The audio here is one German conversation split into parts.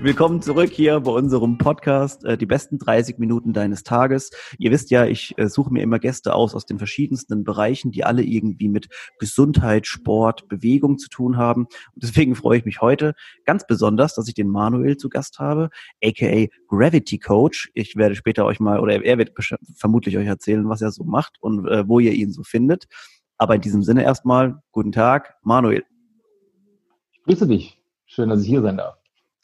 Willkommen zurück hier bei unserem Podcast, äh, die besten 30 Minuten deines Tages. Ihr wisst ja, ich äh, suche mir immer Gäste aus aus den verschiedensten Bereichen, die alle irgendwie mit Gesundheit, Sport, Bewegung zu tun haben. Und deswegen freue ich mich heute ganz besonders, dass ich den Manuel zu Gast habe, aka Gravity Coach. Ich werde später euch mal, oder er wird vermutlich euch erzählen, was er so macht und äh, wo ihr ihn so findet. Aber in diesem Sinne erstmal, guten Tag, Manuel. Ich grüße dich. Schön, dass ich hier sein darf.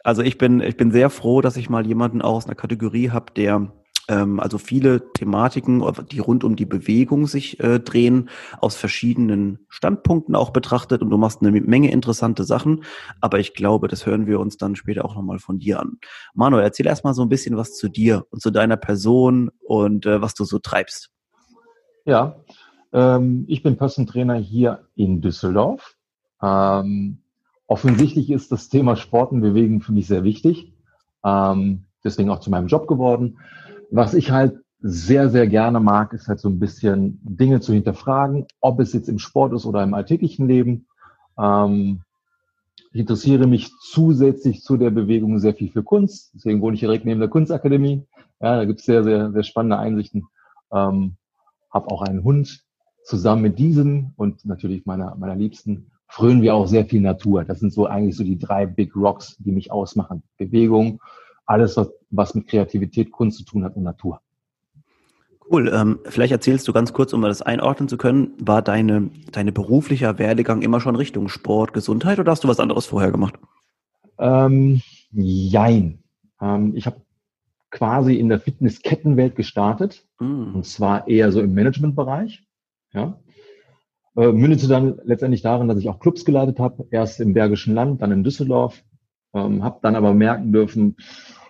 Also ich bin, ich bin sehr froh, dass ich mal jemanden auch aus einer Kategorie habe, der ähm, also viele Thematiken, die rund um die Bewegung sich äh, drehen, aus verschiedenen Standpunkten auch betrachtet und du machst eine Menge interessante Sachen, aber ich glaube, das hören wir uns dann später auch nochmal von dir an. Manuel, erzähl erstmal so ein bisschen was zu dir und zu deiner Person und äh, was du so treibst. Ja, ähm, ich bin Person Trainer hier in Düsseldorf. Ähm, Offensichtlich ist das Thema Sport und Bewegung für mich sehr wichtig. Ähm, deswegen auch zu meinem Job geworden. Was ich halt sehr, sehr gerne mag, ist halt so ein bisschen Dinge zu hinterfragen, ob es jetzt im Sport ist oder im alltäglichen Leben. Ähm, ich interessiere mich zusätzlich zu der Bewegung sehr viel für Kunst. Deswegen wohne ich direkt neben der Kunstakademie. Ja, da gibt es sehr, sehr, sehr spannende Einsichten. Ähm, habe auch einen Hund zusammen mit diesem und natürlich meiner, meiner Liebsten frönen wir auch sehr viel Natur. Das sind so eigentlich so die drei Big Rocks, die mich ausmachen. Bewegung, alles, was, was mit Kreativität, Kunst zu tun hat und Natur. Cool. Ähm, vielleicht erzählst du ganz kurz, um das einordnen zu können, war deine, deine beruflicher Werdegang immer schon Richtung Sport, Gesundheit oder hast du was anderes vorher gemacht? Ähm, jein. Ähm, ich habe quasi in der Fitnesskettenwelt gestartet mm. und zwar eher so im Managementbereich. Ja. Äh, mündete dann letztendlich darin, dass ich auch Clubs geleitet habe, erst im Bergischen Land, dann in Düsseldorf, ähm, habe dann aber merken dürfen,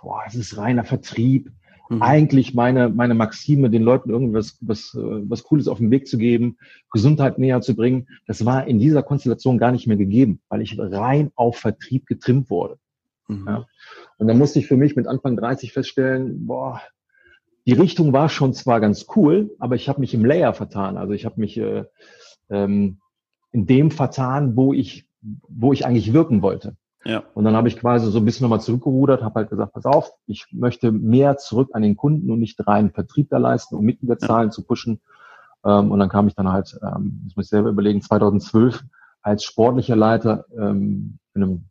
boah, es ist reiner Vertrieb. Mhm. Eigentlich meine, meine Maxime, den Leuten irgendwas was, äh, was Cooles auf den Weg zu geben, Gesundheit näher zu bringen, das war in dieser Konstellation gar nicht mehr gegeben, weil ich rein auf Vertrieb getrimmt wurde. Mhm. Ja. Und dann musste ich für mich mit Anfang 30 feststellen, boah, die Richtung war schon zwar ganz cool, aber ich habe mich im Layer vertan. Also ich habe mich äh, ähm, in dem vertan, wo ich, wo ich eigentlich wirken wollte. Ja. Und dann habe ich quasi so ein bisschen nochmal zurückgerudert, habe halt gesagt, pass auf, ich möchte mehr zurück an den Kunden und nicht rein Vertrieb da leisten, um Mitgliederzahlen ja. zu pushen. Ähm, und dann kam ich dann halt, ähm, das muss ich selber überlegen, 2012 als sportlicher Leiter ähm, in einem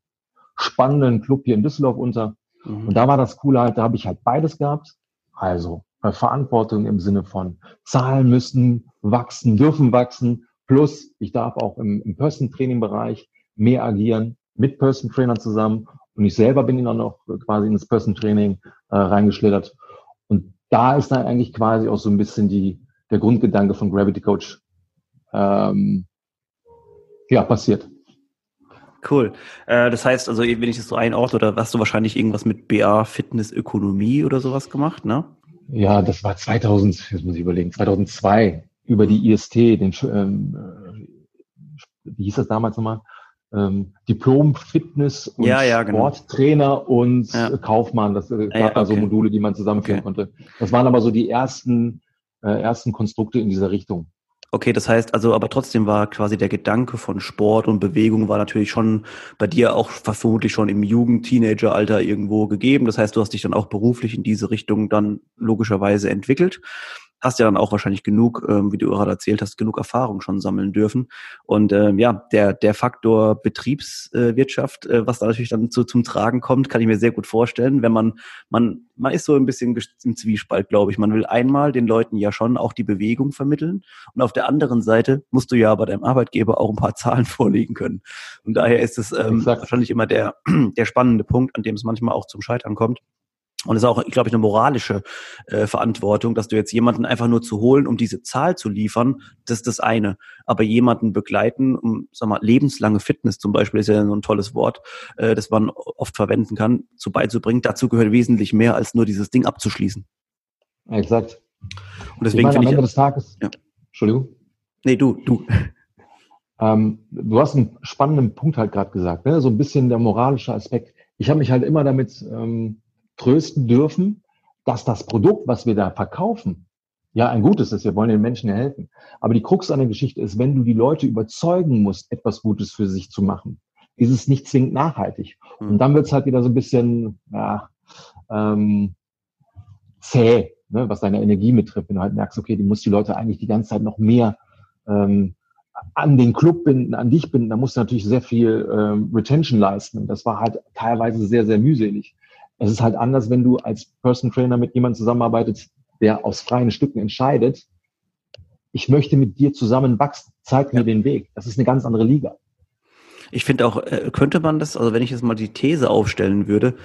spannenden Club hier in Düsseldorf unter. Mhm. Und da war das Coole halt, da habe ich halt beides gehabt. Also Verantwortung im Sinne von Zahlen müssen wachsen, dürfen wachsen, Plus, ich darf auch im, im Person-Training-Bereich mehr agieren, mit Person-Trainern zusammen. Und ich selber bin dann noch quasi ins Person-Training äh, reingeschlittert. Und da ist dann eigentlich quasi auch so ein bisschen die, der Grundgedanke von Gravity Coach ähm, ja, passiert. Cool. Äh, das heißt, also wenn ich das so einordne, oder hast du wahrscheinlich irgendwas mit BA Fitness Ökonomie oder sowas gemacht, ne? Ja, das war 2000, jetzt muss ich überlegen, 2002 über die IST, den, ähm, äh, wie hieß das damals nochmal? Ähm, Diplom Fitness und ja, ja, genau. Sporttrainer und ja. Kaufmann. Das äh, gab da so Module, die man zusammenführen okay. konnte. Das waren aber so die ersten, äh, ersten Konstrukte in dieser Richtung. Okay, das heißt also, aber trotzdem war quasi der Gedanke von Sport und Bewegung war natürlich schon bei dir auch vermutlich schon im Jugend-, Teenager-Alter irgendwo gegeben. Das heißt, du hast dich dann auch beruflich in diese Richtung dann logischerweise entwickelt hast ja dann auch wahrscheinlich genug, ähm, wie du gerade erzählt hast, genug Erfahrung schon sammeln dürfen. Und ähm, ja, der, der Faktor Betriebswirtschaft, äh, was da natürlich dann zu, zum Tragen kommt, kann ich mir sehr gut vorstellen, wenn man, man, man ist so ein bisschen im Zwiespalt, glaube ich. Man will einmal den Leuten ja schon auch die Bewegung vermitteln und auf der anderen Seite musst du ja bei deinem Arbeitgeber auch ein paar Zahlen vorlegen können. Und daher ist es ähm, wahrscheinlich immer der, der spannende Punkt, an dem es manchmal auch zum Scheitern kommt. Und es ist auch, glaube ich, eine moralische äh, Verantwortung, dass du jetzt jemanden einfach nur zu holen, um diese Zahl zu liefern, das ist das eine. Aber jemanden begleiten, um, sag mal, lebenslange Fitness zum Beispiel ist ja so ein tolles Wort, äh, das man oft verwenden kann, zu beizubringen. Dazu gehört wesentlich mehr, als nur dieses Ding abzuschließen. Exakt. Und deswegen ich meine, am Ende ich, des Tages. Ja. Entschuldigung. Nee, du, du. Ähm, du hast einen spannenden Punkt halt gerade gesagt, ne? so ein bisschen der moralische Aspekt. Ich habe mich halt immer damit ähm, trösten dürfen, dass das Produkt, was wir da verkaufen, ja ein gutes ist. Wir wollen den Menschen helfen. Aber die Krux an der Geschichte ist, wenn du die Leute überzeugen musst, etwas Gutes für sich zu machen, ist es nicht zwingend nachhaltig. Mhm. Und dann wird es halt wieder so ein bisschen ja, ähm, zäh, ne, was deine Energie betrifft. Wenn du halt merkst, okay, die muss die Leute eigentlich die ganze Zeit noch mehr ähm, an den Club binden, an dich binden, da musst du natürlich sehr viel ähm, Retention leisten. Und das war halt teilweise sehr, sehr mühselig. Es ist halt anders, wenn du als Person Trainer mit jemandem zusammenarbeitest, der aus freien Stücken entscheidet, ich möchte mit dir zusammen wachsen, zeig mir den Weg. Das ist eine ganz andere Liga. Ich finde auch, äh, könnte man das, also wenn ich jetzt mal die These aufstellen würde,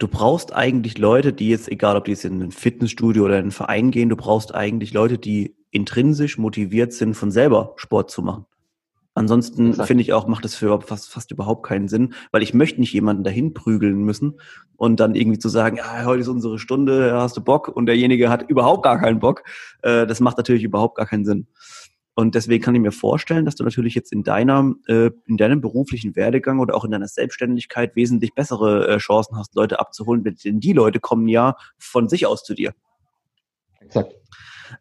du brauchst eigentlich Leute, die jetzt, egal ob die jetzt in ein Fitnessstudio oder in einen Verein gehen, du brauchst eigentlich Leute, die intrinsisch motiviert sind, von selber Sport zu machen. Ansonsten finde ich auch, macht es für fast, fast überhaupt keinen Sinn, weil ich möchte nicht jemanden dahin prügeln müssen und dann irgendwie zu sagen, ja, heute ist unsere Stunde, hast du Bock und derjenige hat überhaupt gar keinen Bock. Äh, das macht natürlich überhaupt gar keinen Sinn. Und deswegen kann ich mir vorstellen, dass du natürlich jetzt in deiner, äh, in deinem beruflichen Werdegang oder auch in deiner Selbstständigkeit wesentlich bessere äh, Chancen hast, Leute abzuholen, denn die Leute kommen ja von sich aus zu dir. Exakt.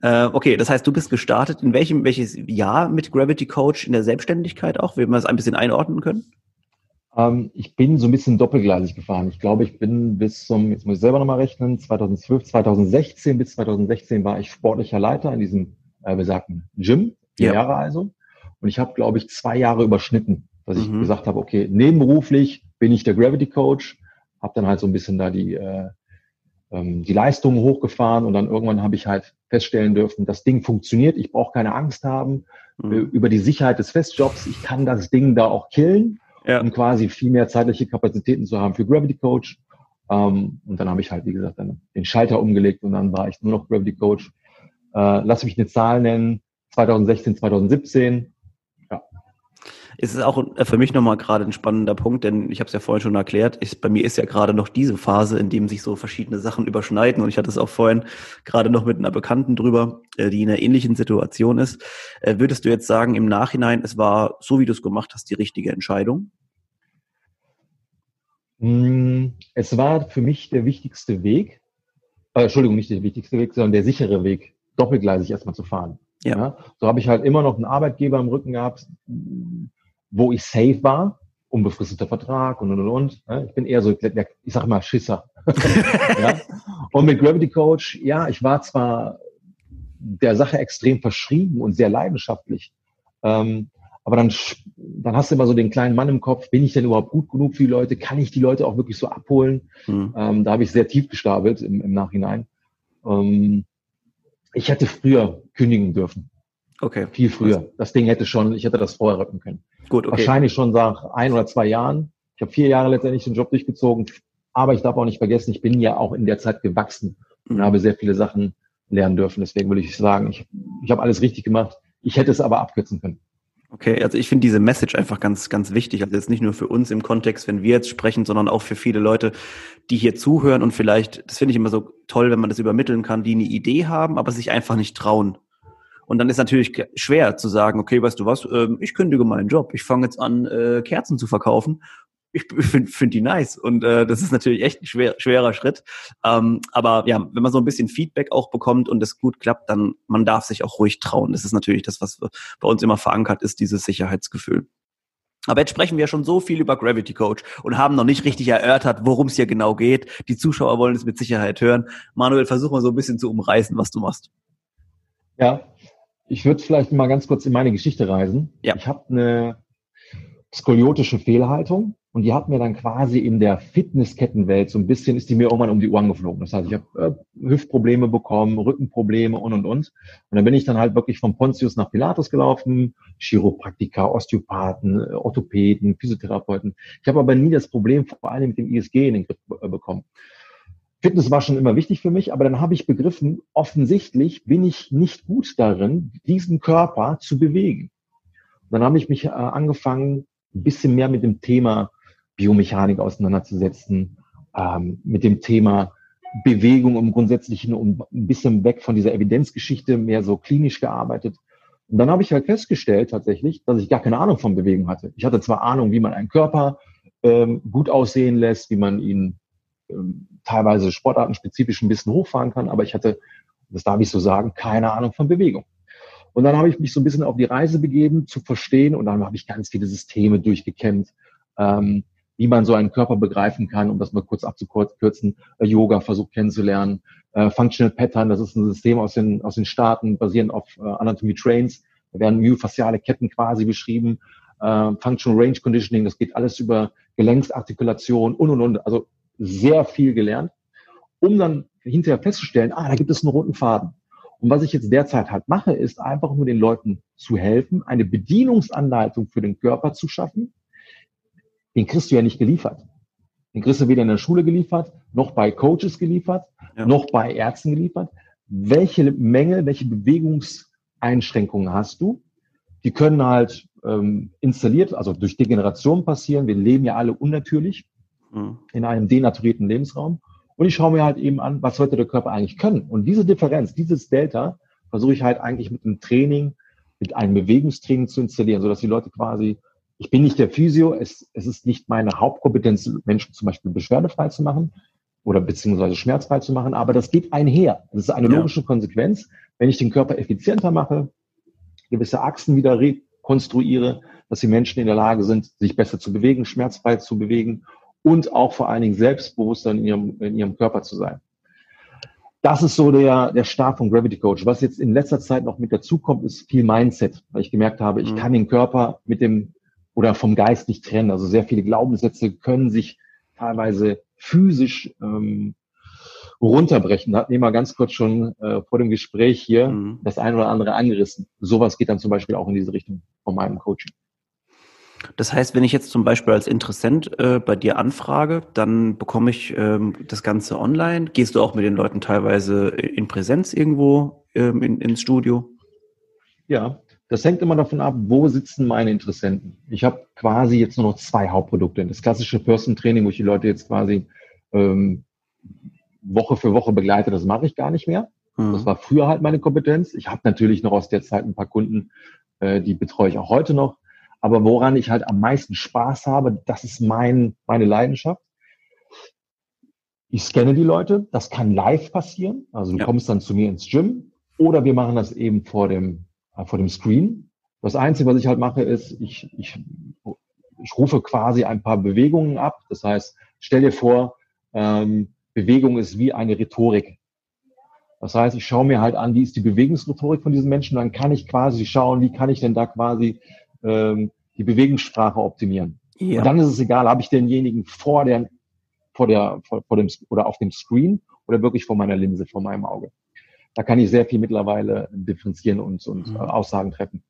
Äh, okay, das heißt, du bist gestartet. In welchem, welches Jahr mit Gravity Coach in der Selbstständigkeit auch? Wenn wir das ein bisschen einordnen können? Ähm, ich bin so ein bisschen doppelgleisig gefahren. Ich glaube, ich bin bis zum, jetzt muss ich selber nochmal rechnen, 2012, 2016 bis 2016 war ich sportlicher Leiter in diesem äh, besagten Gym, vier ja. Jahre also. Und ich habe, glaube ich, zwei Jahre überschnitten, dass ich mhm. gesagt habe, okay, nebenberuflich bin ich der Gravity Coach, habe dann halt so ein bisschen da die äh, ähm, die Leistungen hochgefahren und dann irgendwann habe ich halt feststellen dürfen, das Ding funktioniert, ich brauche keine Angst haben mhm. Äh, über die Sicherheit des Festjobs, ich kann das Ding da auch killen, ja. um quasi viel mehr zeitliche Kapazitäten zu haben für Gravity Coach. Ähm, und dann habe ich halt, wie gesagt, dann den Schalter umgelegt und dann war ich nur noch Gravity Coach. Äh, lass mich eine Zahl nennen, 2016, 2017 ist es auch äh, für mich nochmal gerade ein spannender Punkt, denn ich habe es ja vorhin schon erklärt, ist, bei mir ist ja gerade noch diese Phase, in dem sich so verschiedene Sachen überschneiden und ich hatte es auch vorhin gerade noch mit einer Bekannten drüber, äh, die in einer ähnlichen Situation ist. Äh, würdest du jetzt sagen, im Nachhinein, es war, so wie du es gemacht hast, die richtige Entscheidung? Hm, es war für mich der wichtigste Weg, äh, Entschuldigung, nicht der wichtigste Weg, sondern der sichere Weg, doppelgleisig erstmal zu fahren. Ja. ja. So habe ich halt immer noch einen Arbeitgeber im Rücken gehabt, wo ich safe war, unbefristeter Vertrag und und und. und. Ich bin eher so, ich sag mal, Schisser. ja? Und mit Gravity Coach, ja, ich war zwar der Sache extrem verschrieben und sehr leidenschaftlich, ähm, aber dann, dann hast du immer so den kleinen Mann im Kopf, bin ich denn überhaupt gut genug für die Leute? Kann ich die Leute auch wirklich so abholen? Mhm. Ähm, da habe ich sehr tief gestapelt im, im Nachhinein. Ähm, ich hätte früher kündigen dürfen. Okay. Viel früher. Das Ding hätte schon, ich hätte das vorher rücken können. Gut, okay. Wahrscheinlich schon nach ein oder zwei Jahren. Ich habe vier Jahre letztendlich den Job durchgezogen, aber ich darf auch nicht vergessen, ich bin ja auch in der Zeit gewachsen und mhm. habe sehr viele Sachen lernen dürfen. Deswegen würde ich sagen, ich, ich habe alles richtig gemacht. Ich hätte es aber abkürzen können. Okay, also ich finde diese Message einfach ganz, ganz wichtig. Also jetzt nicht nur für uns im Kontext, wenn wir jetzt sprechen, sondern auch für viele Leute, die hier zuhören und vielleicht, das finde ich immer so toll, wenn man das übermitteln kann, die eine Idee haben, aber sich einfach nicht trauen. Und dann ist natürlich schwer zu sagen, okay, weißt du was, äh, ich kündige meinen Job, ich fange jetzt an, äh, Kerzen zu verkaufen. Ich finde find die nice und äh, das ist natürlich echt ein schwer, schwerer Schritt. Ähm, aber ja, wenn man so ein bisschen Feedback auch bekommt und es gut klappt, dann man darf sich auch ruhig trauen. Das ist natürlich das, was bei uns immer verankert ist, dieses Sicherheitsgefühl. Aber jetzt sprechen wir schon so viel über Gravity Coach und haben noch nicht richtig erörtert, worum es hier genau geht. Die Zuschauer wollen es mit Sicherheit hören. Manuel, versuch mal so ein bisschen zu umreißen, was du machst. Ja, ich würde vielleicht mal ganz kurz in meine Geschichte reisen. Ja. Ich habe eine skoliotische Fehlhaltung und die hat mir dann quasi in der Fitnesskettenwelt so ein bisschen, ist die mir irgendwann um die Ohren geflogen. Das heißt, ich habe äh, Hüftprobleme bekommen, Rückenprobleme und, und, und. Und dann bin ich dann halt wirklich von Pontius nach Pilatus gelaufen, Chiropraktiker, Osteopathen, Orthopäden, Physiotherapeuten. Ich habe aber nie das Problem vor allem mit dem ISG in den Griff äh, bekommen. Fitness war schon immer wichtig für mich, aber dann habe ich begriffen, offensichtlich bin ich nicht gut darin, diesen Körper zu bewegen. Und dann habe ich mich äh, angefangen, ein bisschen mehr mit dem Thema Biomechanik auseinanderzusetzen, ähm, mit dem Thema Bewegung im Grundsätzlichen und ein bisschen weg von dieser Evidenzgeschichte, mehr so klinisch gearbeitet. Und dann habe ich halt festgestellt tatsächlich, dass ich gar keine Ahnung von Bewegung hatte. Ich hatte zwar Ahnung, wie man einen Körper ähm, gut aussehen lässt, wie man ihn teilweise sportartenspezifisch ein bisschen hochfahren kann, aber ich hatte, das darf ich so sagen, keine Ahnung von Bewegung. Und dann habe ich mich so ein bisschen auf die Reise begeben, zu verstehen, und dann habe ich ganz viele Systeme durchgekämmt, ähm, wie man so einen Körper begreifen kann, um das mal kurz abzukürzen, äh, Yoga versucht kennenzulernen, äh, Functional Pattern, das ist ein System aus den, aus den Staaten, basierend auf äh, Anatomy Trains, da werden myofasziale Ketten quasi beschrieben, äh, Functional Range Conditioning, das geht alles über Gelenksartikulation und, und, und, also sehr viel gelernt, um dann hinterher festzustellen, ah, da gibt es einen roten Faden. Und was ich jetzt derzeit halt mache, ist einfach nur den Leuten zu helfen, eine Bedienungsanleitung für den Körper zu schaffen. Den kriegst du ja nicht geliefert. Den kriegst du weder in der Schule geliefert, noch bei Coaches geliefert, ja. noch bei Ärzten geliefert. Welche Menge, welche Bewegungseinschränkungen hast du? Die können halt ähm, installiert, also durch Degeneration passieren. Wir leben ja alle unnatürlich mhm. in einem denaturierten Lebensraum. Und ich schaue mir halt eben an, was sollte der Körper eigentlich können. Und diese Differenz, dieses Delta, versuche ich halt eigentlich mit einem Training, mit einem Bewegungstraining zu installieren, sodass die Leute quasi, ich bin nicht der Physio, es, es ist nicht meine Hauptkompetenz, Menschen zum Beispiel beschwerdefrei zu machen oder beziehungsweise schmerzfrei zu machen, aber das geht einher. Das ist eine logische ja. Konsequenz. Wenn ich den Körper effizienter mache, gewisse Achsen wieder rekonstruiere, dass die Menschen in der Lage sind, sich besser zu bewegen, schmerzfrei zu bewegen und auch vor allen Dingen selbstbewusster in ihrem, in ihrem Körper zu sein. Das ist so der, der Start von Gravity Coach. Was jetzt in letzter Zeit noch mit dazukommt, ist viel Mindset, weil ich gemerkt habe, ich mhm. kann den Körper mit dem oder vom Geist nicht trennen. Also sehr viele Glaubenssätze können sich teilweise physisch ähm, runterbrechen. Da hatten wir mal ganz kurz schon äh, vor dem Gespräch hier mhm. das eine oder andere angerissen. Sowas geht dann zum Beispiel auch in diese Richtung von meinem Coaching. Das heißt, wenn ich jetzt zum Beispiel als Interessent äh, bei dir anfrage, dann bekomme ich ähm, das Ganze online. Gehst du auch mit den Leuten teilweise in Präsenz irgendwo ähm, in, ins Studio? Ja, das hängt immer davon ab, wo sitzen meine Interessenten. Ich habe quasi jetzt nur noch zwei Hauptprodukte. Das klassische Person Training, wo ich die Leute jetzt quasi ähm, Woche für Woche begleite, das mache ich gar nicht mehr. Mhm. Das war früher halt meine Kompetenz. Ich habe natürlich noch aus der Zeit ein paar Kunden, äh, die betreue ich auch heute noch. Aber woran ich halt am meisten Spaß habe, das ist mein, meine Leidenschaft. Ich scanne die Leute, das kann live passieren. Also du ja. kommst dann zu mir ins Gym oder wir machen das eben vor dem, äh, vor dem Screen. Das Einzige, was ich halt mache, ist, ich, ich, ich rufe quasi ein paar Bewegungen ab. Das heißt, stell dir vor, ähm, Bewegung ist wie eine Rhetorik. Das heißt, ich schaue mir halt an, wie ist die Bewegungsrhetorik von diesen Menschen, dann kann ich quasi schauen, wie kann ich denn da quasi ähm, die Bewegungssprache optimieren. Ja. Und dann ist es egal, habe ich denjenigen vor der, vor der, vor, vor dem oder auf dem Screen oder wirklich vor meiner Linse, vor meinem Auge. Da kann ich sehr viel mittlerweile differenzieren und, und mhm. äh, Aussagen treffen.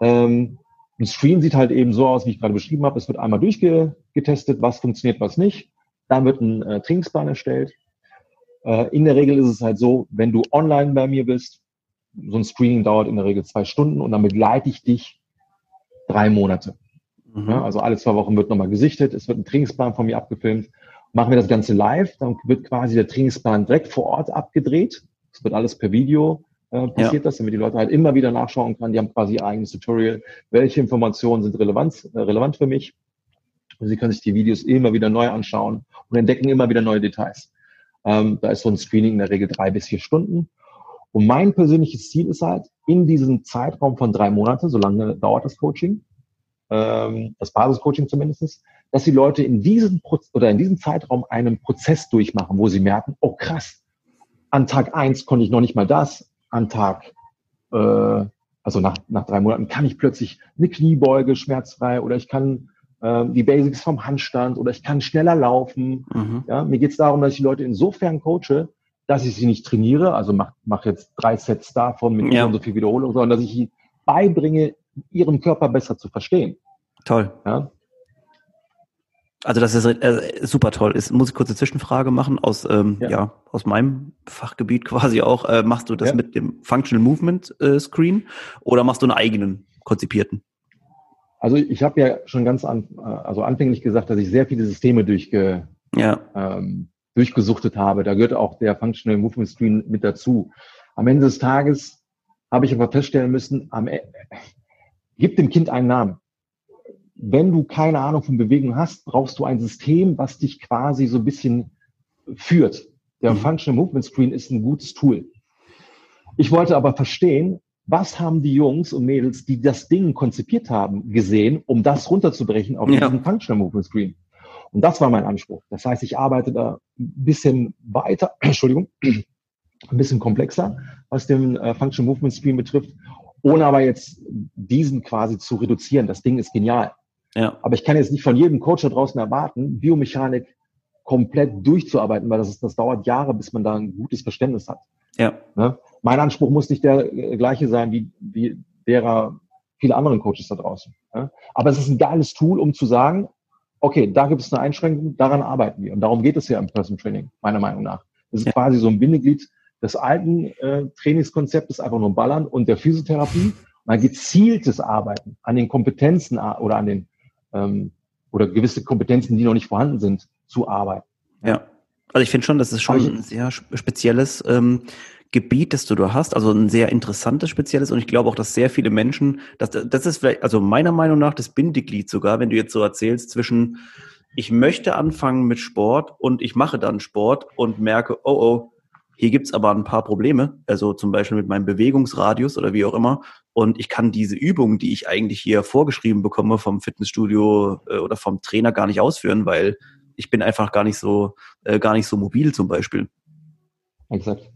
Ähm, ein Screen sieht halt eben so aus, wie ich gerade beschrieben habe. Es wird einmal durchgetestet, was funktioniert, was nicht. Dann wird ein äh, Trainingsplan erstellt. Äh, in der Regel ist es halt so, wenn du online bei mir bist, so ein Screening dauert in der Regel zwei Stunden und dann begleite ich dich drei Monate. Mhm. Also alle zwei Wochen wird nochmal gesichtet, es wird ein Trainingsplan von mir abgefilmt. Machen wir das Ganze live, dann wird quasi der Trainingsplan direkt vor Ort abgedreht. Es wird alles per Video äh, passiert, ja. das, damit die Leute halt immer wieder nachschauen können. Die haben quasi ihr eigenes Tutorial. Welche Informationen sind relevant, äh, relevant für mich? Und sie können sich die Videos immer wieder neu anschauen und entdecken immer wieder neue Details. Ähm, da ist so ein Screening in der Regel drei bis vier Stunden. Und mein persönliches Ziel ist halt, in diesem Zeitraum von drei Monate, so lange dauert das Coaching, ähm, das Basiscoaching zumindest, dass die Leute in diesem Pro oder in diesem Zeitraum einen Prozess durchmachen, wo sie merken, oh krass, an Tag eins konnte ich noch nicht mal das, an Tag, äh, also nach, nach drei Monaten kann ich plötzlich eine Kniebeuge schmerzfrei oder ich kann äh, die Basics vom Handstand oder ich kann schneller laufen. Mhm. Ja, mir geht es darum, dass ich die Leute insofern coache, dass ich sie nicht trainiere, also mach, mach jetzt drei Sets davon mit ja. so viel Wiederholung, sondern dass ich ihnen beibringe, ihren Körper besser zu verstehen. Toll. Ja? Also das ist äh, super toll. Ist, muss ich kurz eine Zwischenfrage machen aus ähm, ja. ja aus meinem Fachgebiet quasi auch. Äh, machst du das ja. mit dem Functional Movement äh, Screen oder machst du einen eigenen konzipierten? Also ich habe ja schon ganz an, äh, also anfänglich gesagt, dass ich sehr viele Systeme durchge, ja. ähm, durchgesuchtet habe. Da gehört auch der Functional Movement Screen mit dazu. Am Ende des Tages habe ich aber feststellen müssen, am, e gib dem Kind einen Namen. Wenn du keine Ahnung von Bewegung hast, brauchst du ein System, was dich quasi so ein bisschen führt. Der mhm. Functional Movement Screen ist ein gutes Tool. Ich wollte aber verstehen, was haben die Jungs und Mädels, die das Ding konzipiert haben, gesehen, um das runterzubrechen auf ja. diesen Functional Movement Screen. Und das war mein Anspruch. Das heißt, ich arbeite da ein bisschen weiter, Entschuldigung, ein bisschen komplexer, was den äh, Functional Movement Screen betrifft, ohne aber jetzt diesen quasi zu reduzieren. Das Ding ist genial. Ja. Aber ich kann jetzt nicht von jedem Coach da draußen erwarten, Biomechanik komplett durchzuarbeiten, weil das, ist, das dauert Jahre, bis man da ein gutes Verständnis hat. Ja. Ne? Mein Anspruch muss nicht der äh, gleiche sein wie, wie derer viele anderen Coaches da draußen. Ne? Aber es ist ein geiles Tool, um zu sagen, okay, da gibt es eine Einschränkung, daran arbeiten wir. Und darum geht es ja im Person Training, meiner Meinung nach. Das ist ja. quasi so ein Bindeglied des alten äh, Trainingskonzeptes, einfach nur ballern und der Physiotherapie. Mal gezieltes Arbeiten an den Kompetenzen oder an den ähm, oder gewisse Kompetenzen, die noch nicht vorhanden sind, zu arbeiten. Ja. Also ich finde schon, das ist schon ein sehr spezielles ähm, Gebiet, das du da hast, also ein sehr interessantes spezielles und ich glaube auch, dass sehr viele Menschen, dass, das ist vielleicht, also meiner Meinung nach das Bindeglied sogar, wenn du jetzt so erzählst, zwischen ich möchte anfangen mit Sport und ich mache dann Sport und merke, oh oh, hier gibt's aber ein paar Probleme, also zum Beispiel mit meinem Bewegungsradius oder wie auch immer. Und ich kann diese Übungen, die ich eigentlich hier vorgeschrieben bekomme vom Fitnessstudio äh, oder vom Trainer gar nicht ausführen, weil ich bin einfach gar nicht so, äh, gar nicht so mobil zum Beispiel. Exakt.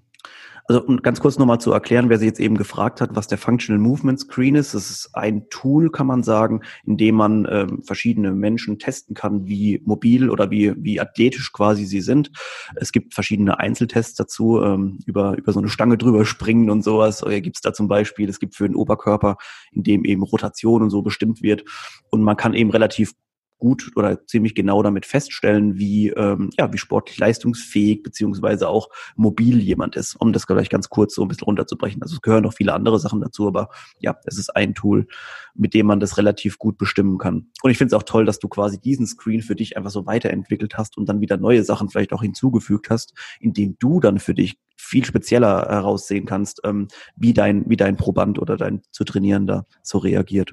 Also um ganz kurz nochmal zu erklären, wer sich jetzt eben gefragt hat, was der Functional Movement Screen ist. Das ist ein Tool, kann man sagen, in dem man ähm, verschiedene Menschen testen kann, wie mobil oder wie, wie athletisch quasi sie sind. Es gibt verschiedene Einzeltests dazu, ähm, über, über so eine Stange drüber springen und sowas. Oder gibt es da zum Beispiel, es gibt für den Oberkörper, in dem eben Rotation und so bestimmt wird. Und man kann eben relativ gut oder ziemlich genau damit feststellen, wie, ähm, ja, wie sportlich leistungsfähig beziehungsweise auch mobil jemand ist, um das gleich ganz kurz so ein bisschen runterzubrechen. Also es gehören noch viele andere Sachen dazu, aber ja, es ist ein Tool, mit dem man das relativ gut bestimmen kann. Und ich finde es auch toll, dass du quasi diesen Screen für dich einfach so weiterentwickelt hast und dann wieder neue Sachen vielleicht auch hinzugefügt hast, indem du dann für dich viel spezieller heraussehen kannst, ähm, wie dein, wie dein Proband oder dein zu trainierender so reagiert.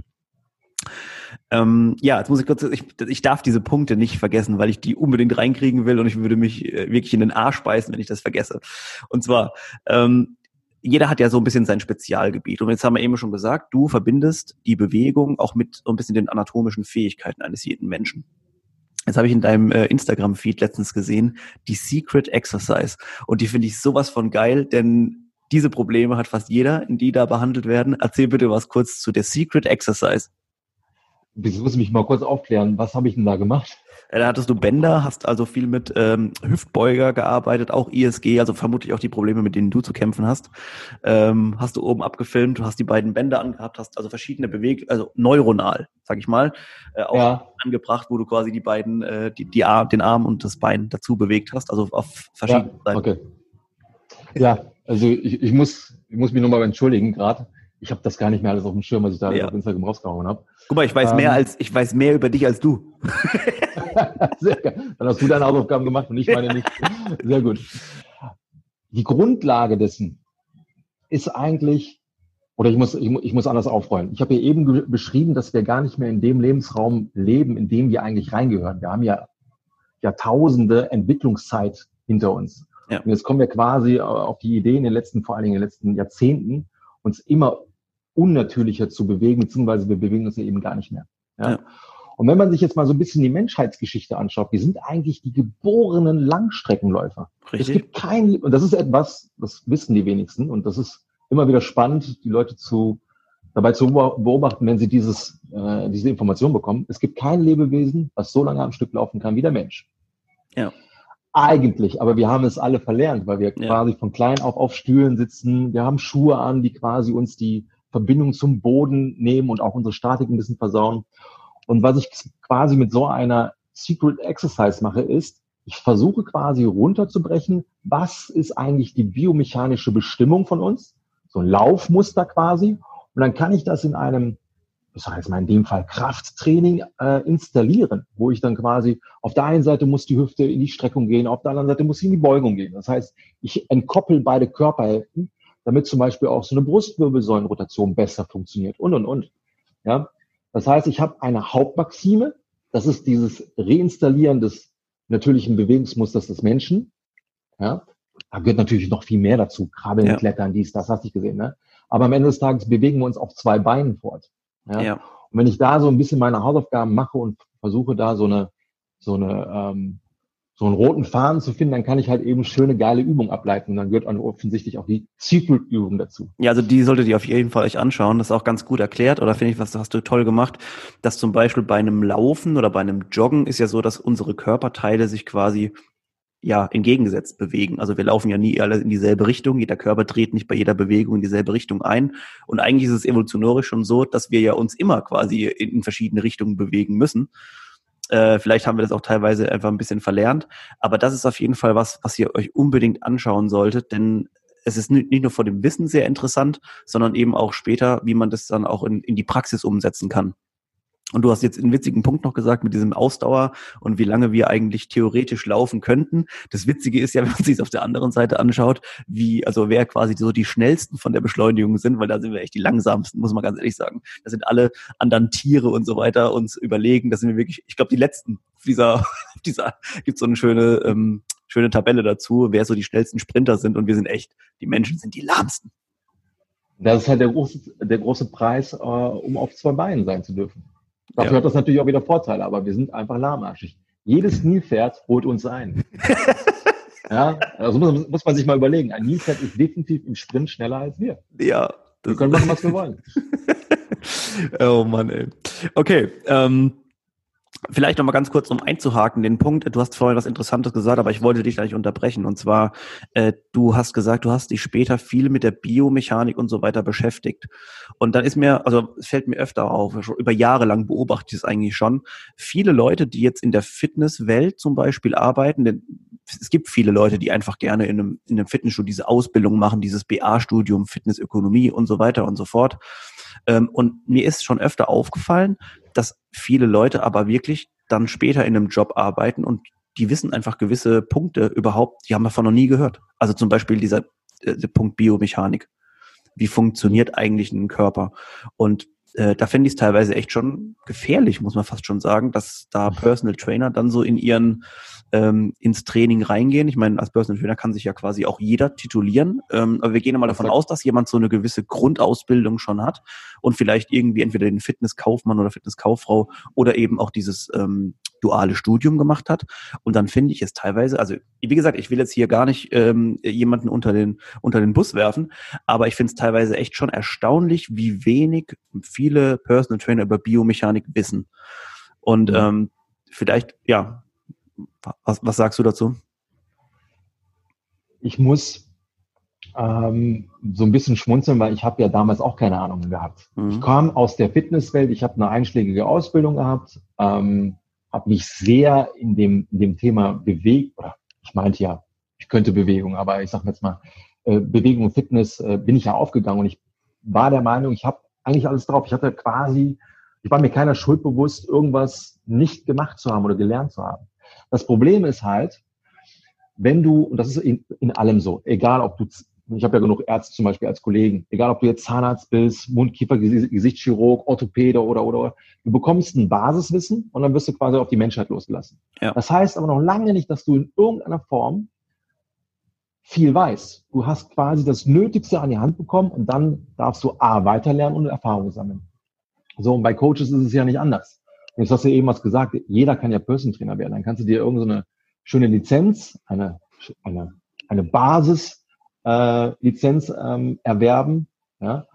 Ähm, ja, jetzt muss ich kurz, ich, ich darf diese Punkte nicht vergessen, weil ich die unbedingt reinkriegen will und ich würde mich äh, wirklich in den Arsch beißen, wenn ich das vergesse. Und zwar, ähm, jeder hat ja so ein bisschen sein Spezialgebiet. Und jetzt haben wir eben schon gesagt, du verbindest die Bewegung auch mit so ein bisschen den anatomischen Fähigkeiten eines jeden Menschen. Jetzt habe ich in deinem äh, Instagram-Feed letztens gesehen, die Secret Exercise. Und die finde ich sowas von geil, denn diese Probleme hat fast jeder, in die da behandelt werden. Erzähl bitte was kurz zu der Secret Exercise. Wieso muss ich mich mal kurz aufklären? Was habe ich denn da gemacht? Ja, da hattest du Bänder, hast also viel mit ähm, Hüftbeuger gearbeitet, auch ISG, also vermutlich auch die Probleme, mit denen du zu kämpfen hast. Ähm, hast du oben abgefilmt, du hast die beiden Bänder angehabt, hast also verschiedene Bewegungen, also neuronal, sag ich mal, äh, auch ja. angebracht, wo du quasi die beiden, äh, die, die Ar den Arm und das Bein dazu bewegt hast, also auf verschiedenen ja, Seiten. Okay. Ja, also ich, ich, muss, ich muss mich nochmal entschuldigen gerade ich habe das gar nicht mehr alles auf dem Schirm, was ich da ja. auf Instagram rausgehauen habe. Guck mal, ich weiß ähm, mehr als ich weiß mehr über dich als du. Sehr geil. Dann hast du deine Hausaufgaben gemacht und ich meine nicht. Sehr gut. Die Grundlage dessen ist eigentlich, oder ich muss, ich, ich muss anders aufrollen. Ich habe ja eben beschrieben, dass wir gar nicht mehr in dem Lebensraum leben, in dem wir eigentlich reingehören. Wir haben ja Jahrtausende Entwicklungszeit hinter uns. Ja. Und jetzt kommen wir quasi auf die Idee in den letzten, vor allen Dingen in den letzten Jahrzehnten, uns immer unnatürlicher zu bewegen, beziehungsweise wir bewegen uns ja eben gar nicht mehr. Ja? ja. Und wenn man sich jetzt mal so ein bisschen die Menschheitsgeschichte anschaut, wir sind eigentlich die geborenen Langstreckenläufer. Richtig. Es gibt kein, und das ist etwas, das wissen die wenigsten, und das ist immer wieder spannend, die Leute zu dabei zu beobachten, wenn sie dieses, äh, diese Information bekommen. Es gibt kein Lebewesen, was so lange am Stück laufen kann wie der Mensch. Ja. Eigentlich, aber wir haben es alle verlernt, weil wir ja. quasi von klein auf auf Stühlen sitzen. Wir haben Schuhe an, die quasi uns die Verbindung zum Boden nehmen und auch unsere Statik ein bisschen versauen. Und was ich quasi mit so einer Secret Exercise mache, ist, ich versuche quasi runterzubrechen, was ist eigentlich die biomechanische Bestimmung von uns, so ein Laufmuster quasi. Und dann kann ich das in einem ich sage jetzt mal in dem Fall Krafttraining äh, installieren, wo ich dann quasi auf der einen Seite muss die Hüfte in die Streckung gehen, auf der anderen Seite muss sie in die Beugung gehen. Das heißt, ich entkoppel beide Körperhälften, damit zum Beispiel auch so eine Brustwirbelsäulenrotation besser funktioniert und und und. Ja, das heißt, ich habe eine Hauptmaxime, das ist dieses Reinstallieren des natürlichen Bewegungsmusters des Menschen. Ja, da gehört natürlich noch viel mehr dazu, Krabbeln, ja. Klettern, dies, das hast du gesehen. Ne? Aber am Ende des Tages bewegen wir uns auf zwei Beinen fort. Ja? ja. Und wenn ich da so ein bisschen meine Hausaufgaben mache und versuche da so eine, so eine, ähm, so einen roten Faden zu finden, dann kann ich halt eben schöne, geile Übungen ableiten. Und dann gehört offensichtlich auch die Secret-Übung dazu. Ja, also die solltet ihr auf jeden Fall euch anschauen. Das ist auch ganz gut erklärt. Oder finde ich, was hast du toll gemacht, dass zum Beispiel bei einem Laufen oder bei einem Joggen ist ja so, dass unsere Körperteile sich quasi ja entgegengesetzt bewegen. Also wir laufen ja nie alle in dieselbe Richtung. Jeder Körper dreht nicht bei jeder Bewegung in dieselbe Richtung ein. Und eigentlich ist es evolutionarisch schon so, dass wir ja uns immer quasi in, in verschiedene Richtungen bewegen müssen. Äh, vielleicht haben wir das auch teilweise einfach ein bisschen verlernt. Aber das ist auf jeden Fall was, was ihr euch unbedingt anschauen solltet, denn es ist nicht nur vor dem Wissen sehr interessant, sondern eben auch später, wie man das dann auch in, in die Praxis umsetzen kann. Und du hast jetzt einen witzigen Punkt noch gesagt mit diesem Ausdauer und wie lange wir eigentlich theoretisch laufen könnten. Das Witzige ist ja, wenn man sich es auf der anderen Seite anschaut, wie, also wer quasi so die schnellsten von der Beschleunigung sind, weil da sind wir echt die langsamsten, muss man ganz ehrlich sagen. Da sind alle anderen Tiere und so weiter uns überlegen. Das sind wir wirklich, ich glaube, die letzten dieser, dieser, gibt so eine schöne, ähm, schöne Tabelle dazu, wer so die schnellsten Sprinter sind und wir sind echt, die Menschen sind die lahmsten. Das ist halt der große, der große Preis, äh, um auf zwei Beinen sein zu dürfen. Dafür ja. hat das natürlich auch wieder Vorteile, aber wir sind einfach lahmarschig. Jedes Nilpferd holt uns ein. ja, also muss, muss, man sich mal überlegen. Ein Nilpferd ist definitiv im Sprint schneller als wir. Ja. Wir können machen, was wir wollen. oh Mann, ey. Okay, ähm, Vielleicht noch mal ganz kurz, um einzuhaken, den Punkt. Du hast vorhin was Interessantes gesagt, aber ich wollte dich gleich unterbrechen. Und zwar, äh, du hast gesagt, du hast dich später viel mit der Biomechanik und so weiter beschäftigt. Und dann ist mir, also es fällt mir öfter auf, über Jahre lang beobachte ich es eigentlich schon, viele Leute, die jetzt in der Fitnesswelt zum Beispiel arbeiten, denn es gibt viele Leute, die einfach gerne in einem, in einem Fitnessstudio diese Ausbildung machen, dieses BA-Studium, Fitnessökonomie und so weiter und so fort. Ähm, und mir ist schon öfter aufgefallen, dass viele Leute aber wirklich dann später in einem Job arbeiten und die wissen einfach gewisse Punkte überhaupt, die haben davon noch nie gehört. Also zum Beispiel dieser äh, Punkt Biomechanik. Wie funktioniert eigentlich ein Körper? Und äh, da finde ich es teilweise echt schon gefährlich, muss man fast schon sagen, dass da Personal Trainer dann so in ihren ähm, ins Training reingehen. Ich meine, als Personal Trainer kann sich ja quasi auch jeder titulieren. Ähm, aber wir gehen mal davon aus, dass jemand so eine gewisse Grundausbildung schon hat und vielleicht irgendwie entweder den Fitnesskaufmann oder Fitnesskauffrau oder eben auch dieses ähm, duale Studium gemacht hat. Und dann finde ich es teilweise, also wie gesagt, ich will jetzt hier gar nicht ähm, jemanden unter den, unter den Bus werfen, aber ich finde es teilweise echt schon erstaunlich, wie wenig viele Personal Trainer über Biomechanik wissen. Und ähm, vielleicht, ja, was, was sagst du dazu? Ich muss ähm, so ein bisschen schmunzeln, weil ich habe ja damals auch keine Ahnung gehabt. Mhm. Ich kam aus der Fitnesswelt, ich habe eine einschlägige Ausbildung gehabt, ähm, habe mich sehr in dem, in dem Thema bewegt, oder ich meinte ja, ich könnte Bewegung, aber ich sage jetzt mal, äh, Bewegung und Fitness äh, bin ich ja aufgegangen und ich war der Meinung, ich habe eigentlich alles drauf. Ich hatte quasi, ich war mir keiner Schuld bewusst, irgendwas nicht gemacht zu haben oder gelernt zu haben. Das Problem ist halt, wenn du, und das ist in, in allem so, egal ob du, ich habe ja genug Ärzte zum Beispiel als Kollegen, egal ob du jetzt Zahnarzt bist, Mundkiefer, Gesichtschirurg, Orthopäde oder, oder, oder, du bekommst ein Basiswissen und dann wirst du quasi auf die Menschheit losgelassen. Ja. Das heißt aber noch lange nicht, dass du in irgendeiner Form viel weißt. Du hast quasi das Nötigste an die Hand bekommen und dann darfst du A, weiterlernen und Erfahrung sammeln. So, und bei Coaches ist es ja nicht anders. Jetzt hast du eben was gesagt, jeder kann ja Person Trainer werden. Dann kannst du dir irgendeine so schöne Lizenz, eine, eine, eine Basis äh, Lizenz ähm, erwerben. Ja?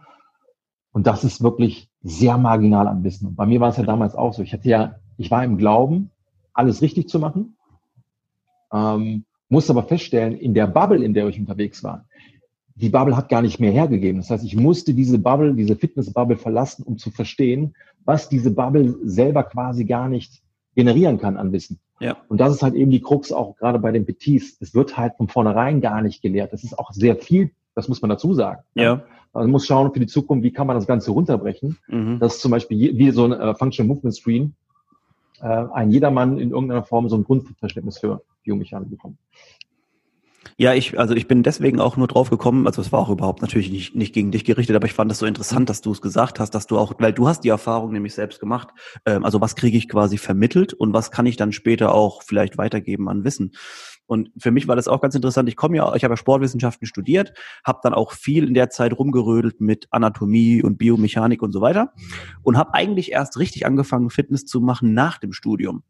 Und das ist wirklich sehr marginal am Wissen. Und bei mir war es ja damals auch so. Ich hatte ja, ich war im Glauben, alles richtig zu machen, ähm, musste aber feststellen, in der Bubble, in der ich unterwegs war, die Bubble hat gar nicht mehr hergegeben. Das heißt, ich musste diese Bubble, diese Fitness-Bubble verlassen, um zu verstehen, was diese Bubble selber quasi gar nicht generieren kann an Wissen. Ja. Und das ist halt eben die Krux auch gerade bei den Petits. Es wird halt von vornherein gar nicht gelehrt. Das ist auch sehr viel, das muss man dazu sagen. Ja. Man muss schauen für die Zukunft, wie kann man das Ganze runterbrechen. Mhm. Dass zum Beispiel wie so ein äh, Functional Movement Screen äh, ein jedermann in irgendeiner Form so ein Grundverständnis für Biomechanik bekommt. Ja, ich, also ich bin deswegen auch nur drauf gekommen, also es war auch überhaupt natürlich nicht, nicht gegen dich gerichtet, aber ich fand es so interessant, dass du es gesagt hast, dass du auch, weil du hast die Erfahrung nämlich selbst gemacht, ähm, also was kriege ich quasi vermittelt und was kann ich dann später auch vielleicht weitergeben an Wissen. Und für mich war das auch ganz interessant. Ich komme ja, ich habe ja Sportwissenschaften studiert, habe dann auch viel in der Zeit rumgerödelt mit Anatomie und Biomechanik und so weiter und habe eigentlich erst richtig angefangen, Fitness zu machen nach dem Studium.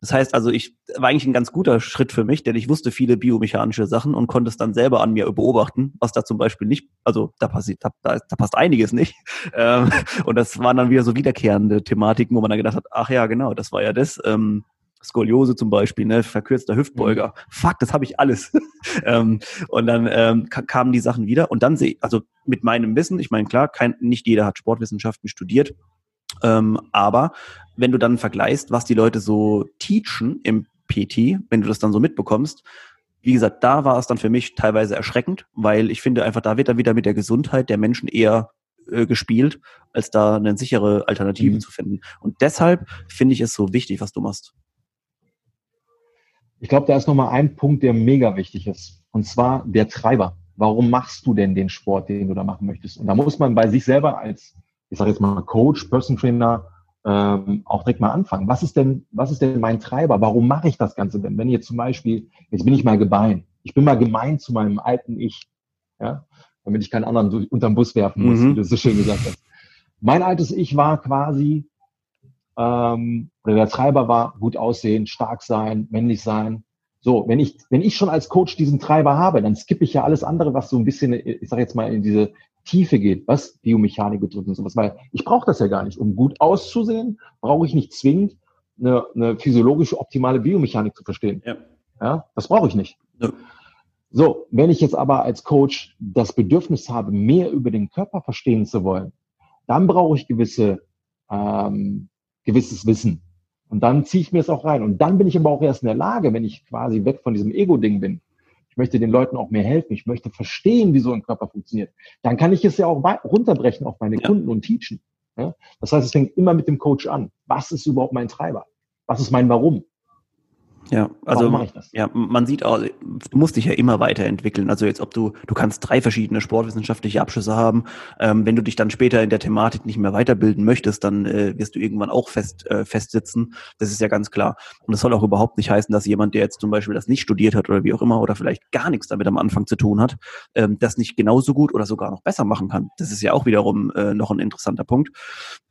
Das heißt also, ich war eigentlich ein ganz guter Schritt für mich, denn ich wusste viele biomechanische Sachen und konnte es dann selber an mir beobachten, was da zum Beispiel nicht, also da passiert, da, da passt einiges nicht. Ähm, und das waren dann wieder so wiederkehrende Thematiken, wo man dann gedacht hat, ach ja, genau, das war ja das. Ähm, Skoliose zum Beispiel, ne, verkürzter Hüftbeuger. Mhm. Fuck, das habe ich alles. ähm, und dann ähm, kamen die Sachen wieder und dann sehe also mit meinem Wissen, ich meine klar, kein, nicht jeder hat Sportwissenschaften studiert, ähm, aber wenn du dann vergleichst, was die Leute so teachen im PT, wenn du das dann so mitbekommst, wie gesagt, da war es dann für mich teilweise erschreckend, weil ich finde einfach, da wird dann wieder mit der Gesundheit der Menschen eher äh, gespielt, als da eine sichere Alternative mhm. zu finden. Und deshalb finde ich es so wichtig, was du machst. Ich glaube, da ist nochmal ein Punkt, der mega wichtig ist. Und zwar der Treiber. Warum machst du denn den Sport, den du da machen möchtest? Und da muss man bei sich selber als, ich sage jetzt mal Coach, Person Trainer, ähm, auch direkt mal anfangen. Was ist denn, was ist denn mein Treiber? Warum mache ich das Ganze denn? Wenn jetzt zum Beispiel, jetzt bin ich mal gemein. Ich bin mal gemein zu meinem alten Ich. Ja, damit ich keinen anderen unterm Bus werfen muss, mhm. wie du so schön gesagt hast. Mein altes Ich war quasi ähm, oder der Treiber war gut aussehen, stark sein, männlich sein. So, wenn ich, wenn ich schon als Coach diesen Treiber habe, dann skippe ich ja alles andere, was so ein bisschen, ich sage jetzt mal, in diese Tiefe geht, was Biomechanik betrifft und sowas. Weil ich brauche das ja gar nicht. Um gut auszusehen, brauche ich nicht zwingend eine, eine physiologische, optimale Biomechanik zu verstehen. Ja. ja das brauche ich nicht. Ja. So, wenn ich jetzt aber als Coach das Bedürfnis habe, mehr über den Körper verstehen zu wollen, dann brauche ich gewisse ähm, gewisses Wissen. Und dann ziehe ich mir es auch rein. Und dann bin ich aber auch erst in der Lage, wenn ich quasi weg von diesem Ego-Ding bin. Ich möchte den Leuten auch mehr helfen. Ich möchte verstehen, wie so ein Körper funktioniert. Dann kann ich es ja auch runterbrechen auf meine ja. Kunden und teachen. Ja? Das heißt, es fängt immer mit dem Coach an. Was ist überhaupt mein Treiber? Was ist mein Warum? Ja, also ja, man sieht auch, du musst dich ja immer weiterentwickeln. Also jetzt, ob du, du kannst drei verschiedene sportwissenschaftliche Abschlüsse haben. Ähm, wenn du dich dann später in der Thematik nicht mehr weiterbilden möchtest, dann äh, wirst du irgendwann auch fest äh, festsitzen. Das ist ja ganz klar. Und das soll auch überhaupt nicht heißen, dass jemand, der jetzt zum Beispiel das nicht studiert hat oder wie auch immer oder vielleicht gar nichts damit am Anfang zu tun hat, ähm, das nicht genauso gut oder sogar noch besser machen kann. Das ist ja auch wiederum äh, noch ein interessanter Punkt.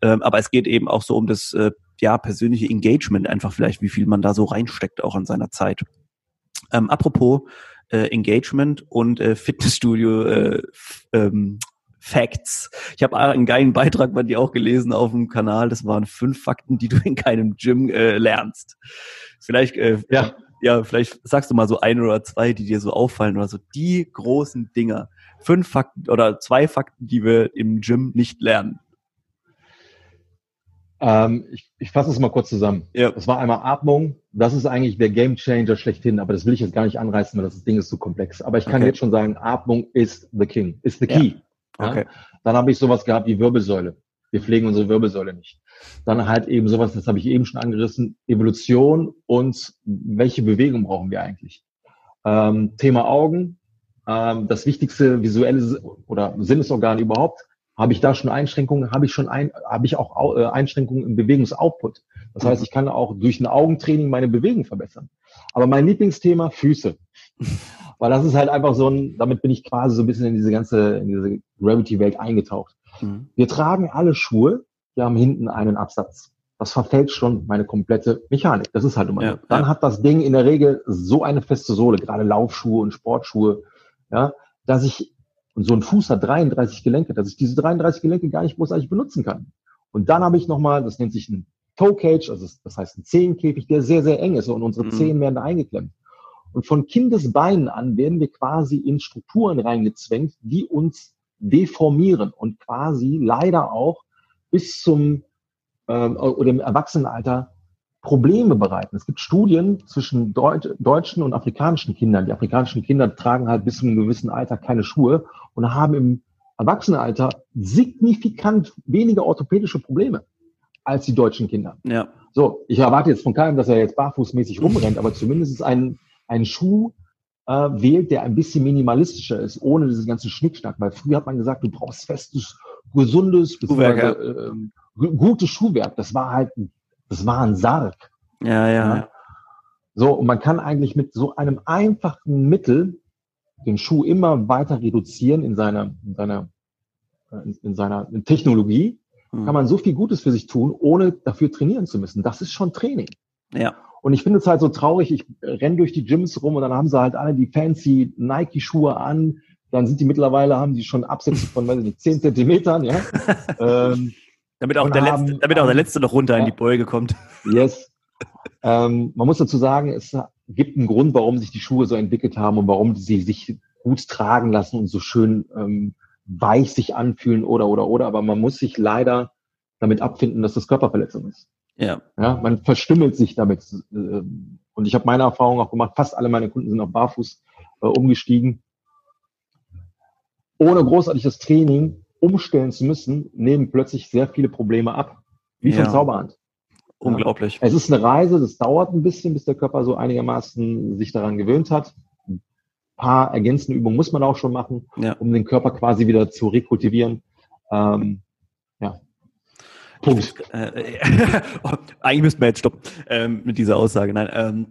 Ähm, aber es geht eben auch so um das äh, ja, persönliche Engagement einfach vielleicht, wie viel man da so reinsteckt auch an seiner Zeit. Ähm, apropos äh, Engagement und äh, Fitnessstudio äh, ähm, Facts. Ich habe einen geilen Beitrag bei dir auch gelesen auf dem Kanal. Das waren fünf Fakten, die du in keinem Gym äh, lernst. Vielleicht, äh, ja. ja, vielleicht sagst du mal so ein oder zwei, die dir so auffallen oder so die großen Dinger. Fünf Fakten oder zwei Fakten, die wir im Gym nicht lernen. Ähm, ich, ich fasse es mal kurz zusammen. Ja. Das war einmal Atmung. Das ist eigentlich der Game Changer schlechthin, aber das will ich jetzt gar nicht anreißen, weil das Ding ist zu komplex. Aber ich kann okay. jetzt schon sagen, Atmung ist the king, ist the key. Ja. Okay. Dann habe ich sowas gehabt wie Wirbelsäule. Wir pflegen unsere Wirbelsäule nicht. Dann halt eben sowas, das habe ich eben schon angerissen, Evolution und welche Bewegung brauchen wir eigentlich? Ähm, Thema Augen, ähm, das wichtigste visuelle oder Sinnesorgan überhaupt, habe ich da schon Einschränkungen? Habe ich schon ein, habe ich auch äh, Einschränkungen im Bewegungsoutput? Das heißt, ich kann auch durch ein Augentraining meine Bewegung verbessern. Aber mein Lieblingsthema Füße. Weil das ist halt einfach so ein, damit bin ich quasi so ein bisschen in diese ganze, in diese Gravity-Welt eingetaucht. Mhm. Wir tragen alle Schuhe, die haben hinten einen Absatz. Das verfällt schon meine komplette Mechanik. Das ist halt immer ja. Dann ja. hat das Ding in der Regel so eine feste Sohle, gerade Laufschuhe und Sportschuhe, ja, dass ich und so ein Fuß hat 33 Gelenke, dass ich diese 33 Gelenke gar nicht großartig benutzen kann. Und dann habe ich nochmal, das nennt sich ein Toe Cage, also das heißt ein Zehenkäfig, der sehr, sehr eng ist und unsere mhm. Zehen werden da eingeklemmt. Und von Kindesbeinen an werden wir quasi in Strukturen reingezwängt, die uns deformieren und quasi leider auch bis zum ähm, oder im Erwachsenenalter Probleme bereiten. Es gibt Studien zwischen Deut deutschen und afrikanischen Kindern. Die afrikanischen Kinder tragen halt bis zu einem gewissen Alter keine Schuhe und haben im Erwachsenenalter signifikant weniger orthopädische Probleme als die deutschen Kinder. Ja. So, ich erwarte jetzt von keinem, dass er jetzt barfußmäßig rumrennt, aber zumindest ein, ein Schuh äh, wählt, der ein bisschen minimalistischer ist, ohne diesen ganzen Schnickschnack. Weil früher hat man gesagt, du brauchst festes, gesundes, Schuhwerk, ja. äh, gutes Schuhwerk. Das war halt, das war ein Sarg. Ja, ja, ja. So, und man kann eigentlich mit so einem einfachen Mittel den Schuh immer weiter reduzieren in seiner, in seiner, in, in seiner Technologie kann man so viel Gutes für sich tun, ohne dafür trainieren zu müssen. Das ist schon Training. Ja. Und ich finde es halt so traurig, ich renne durch die Gyms rum und dann haben sie halt alle die fancy Nike-Schuhe an. Dann sind die mittlerweile, haben die schon Absätze von, weiß ich nicht, 10 Zentimetern, ja. ähm, damit, auch der haben, letzte, damit auch der Letzte noch runter ja, in die Beuge kommt. Yes. ähm, man muss dazu sagen, es gibt einen Grund, warum sich die Schuhe so entwickelt haben und warum sie sich gut tragen lassen und so schön ähm, weich sich anfühlen oder, oder, oder. Aber man muss sich leider damit abfinden, dass das Körperverletzung ist. Ja. Ja, man verstümmelt sich damit. Äh, und ich habe meine Erfahrung auch gemacht, fast alle meine Kunden sind auf Barfuß äh, umgestiegen. Ohne großartiges Training umstellen zu müssen, nehmen plötzlich sehr viele Probleme ab. Wie von ja. Zauberhand. Unglaublich. Es ist eine Reise, das dauert ein bisschen, bis der Körper so einigermaßen sich daran gewöhnt hat paar ergänzende Übungen muss man auch schon machen, ja. um den Körper quasi wieder zu rekultivieren. Ähm, ja. Punkt. Äh, eigentlich müssten wir jetzt stoppen ähm, mit dieser Aussage. Nein, ähm,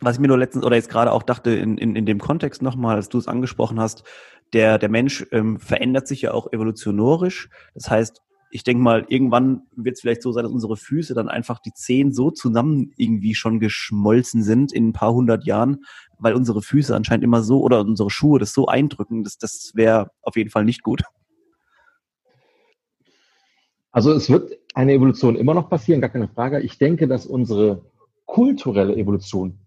was ich mir nur letztens oder jetzt gerade auch dachte in, in, in dem Kontext nochmal, als du es angesprochen hast, der, der Mensch ähm, verändert sich ja auch evolutionorisch. Das heißt, ich denke mal, irgendwann wird es vielleicht so sein, dass unsere Füße dann einfach die Zehen so zusammen irgendwie schon geschmolzen sind in ein paar hundert Jahren, weil unsere Füße anscheinend immer so oder unsere Schuhe das so eindrücken, dass das wäre auf jeden Fall nicht gut. Also es wird eine Evolution immer noch passieren, gar keine Frage. Ich denke, dass unsere kulturelle Evolution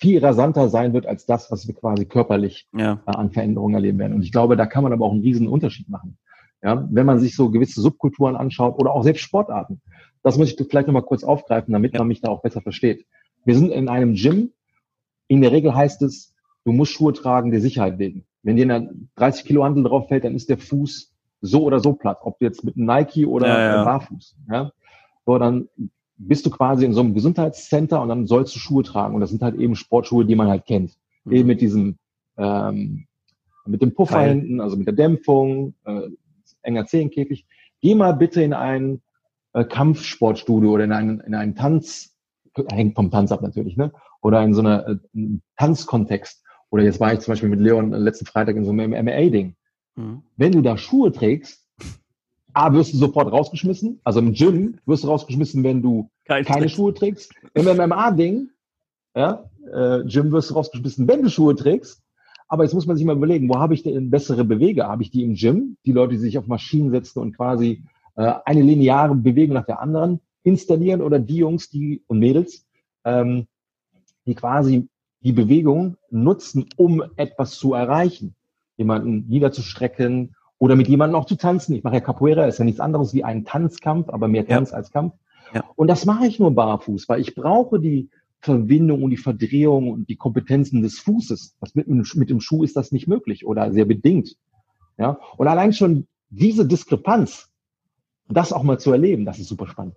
viel rasanter sein wird als das, was wir quasi körperlich ja. Äh, an Veränderungen erleben werden. Und ich glaube, da kann man aber auch einen riesen Unterschied machen. Ja, wenn man sich so gewisse Subkulturen anschaut oder auch selbst Sportarten. Das muss ich vielleicht nochmal kurz aufgreifen, damit ja. man mich da auch besser versteht. Wir sind in einem Gym, in der Regel heißt es, du musst Schuhe tragen, der Sicherheit wegen. Wenn dir eine 30 Kilo Handel drauf fällt, dann ist der Fuß so oder so platt, ob du jetzt mit einem Nike oder ja. barfuß. Ja? So, dann bist du quasi in so einem Gesundheitscenter und dann sollst du Schuhe tragen. Und das sind halt eben Sportschuhe, die man halt kennt. Mhm. Eben mit diesem, ähm, mit dem Puffer Teil. hinten, also mit der Dämpfung, äh, enger Zehenkäfig. Geh mal bitte in ein äh, Kampfsportstudio oder in einen, in einen Tanz, hängt vom Tanz ab natürlich, ne? oder in so einer äh, Tanzkontext. Oder jetzt war ich zum Beispiel mit Leon letzten Freitag in so einem MMA-Ding. Mhm. Wenn du da Schuhe trägst, A, wirst du sofort rausgeschmissen. Also im Gym wirst du rausgeschmissen, wenn du Kein keine Schuhe trägst. Im MMA-Ding, ja, äh, Gym wirst du rausgeschmissen, wenn du Schuhe trägst. Aber jetzt muss man sich mal überlegen, wo habe ich denn bessere Bewege? Habe ich die im Gym? Die Leute, die sich auf Maschinen setzen und quasi äh, eine lineare Bewegung nach der anderen installieren oder die Jungs, die und Mädels, ähm, die quasi die Bewegung nutzen, um etwas zu erreichen. Jemanden niederzustrecken oder mit jemandem auch zu tanzen. Ich mache ja Capoeira, ist ja nichts anderes wie ein Tanzkampf, aber mehr Tanz ja. als Kampf. Ja. Und das mache ich nur barfuß, weil ich brauche die Verbindung und die Verdrehung und die Kompetenzen des Fußes. Was mit, mit dem Schuh ist das nicht möglich oder sehr bedingt. Ja, und allein schon diese Diskrepanz, das auch mal zu erleben, das ist super spannend.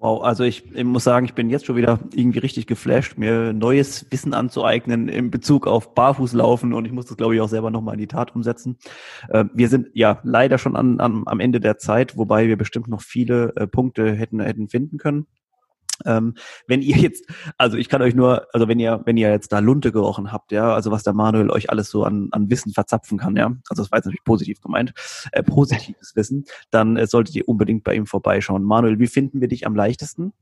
Wow, also ich, ich, muss sagen, ich bin jetzt schon wieder irgendwie richtig geflasht, mir neues Wissen anzueignen in Bezug auf Barfußlaufen und ich muss das, glaube ich, auch selber nochmal in die Tat umsetzen. Äh, wir sind ja leider schon an, an, am Ende der Zeit, wobei wir bestimmt noch viele äh, Punkte hätten, hätten finden können. Ähm, wenn ihr jetzt, also ich kann euch nur, also wenn ihr, wenn ihr jetzt da Lunte gerochen habt, ja, also was der Manuel euch alles so an, an Wissen verzapfen kann, ja, also das war jetzt natürlich positiv gemeint, äh, positives Wissen, dann äh, solltet ihr unbedingt bei ihm vorbeischauen. Manuel, wie finden wir dich am leichtesten?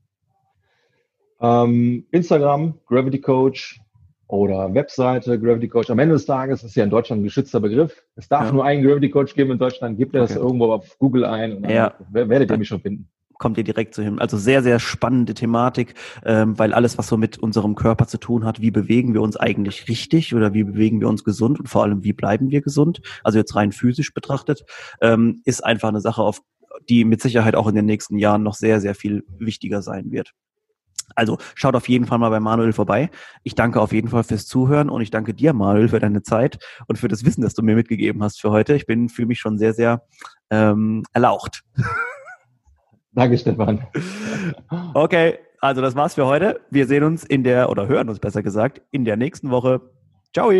Ähm, Instagram, Gravity Coach oder Webseite, Gravity Coach. Am Ende des Tages ist ja in Deutschland ein geschützter Begriff. Es darf ja. nur einen Gravity Coach geben in Deutschland. Gebt ihr okay. das irgendwo auf Google ein und dann ja. werdet ihr mich schon finden kommt ihr direkt zu ihm. Also sehr, sehr spannende Thematik, ähm, weil alles, was so mit unserem Körper zu tun hat, wie bewegen wir uns eigentlich richtig oder wie bewegen wir uns gesund und vor allem, wie bleiben wir gesund, also jetzt rein physisch betrachtet, ähm, ist einfach eine Sache, auf die mit Sicherheit auch in den nächsten Jahren noch sehr, sehr viel wichtiger sein wird. Also schaut auf jeden Fall mal bei Manuel vorbei. Ich danke auf jeden Fall fürs Zuhören und ich danke dir, Manuel, für deine Zeit und für das Wissen, das du mir mitgegeben hast für heute. Ich bin fühle mich schon sehr, sehr ähm, erlaucht. Danke, Stefan. Okay, also das war's für heute. Wir sehen uns in der, oder hören uns besser gesagt, in der nächsten Woche. Ciao.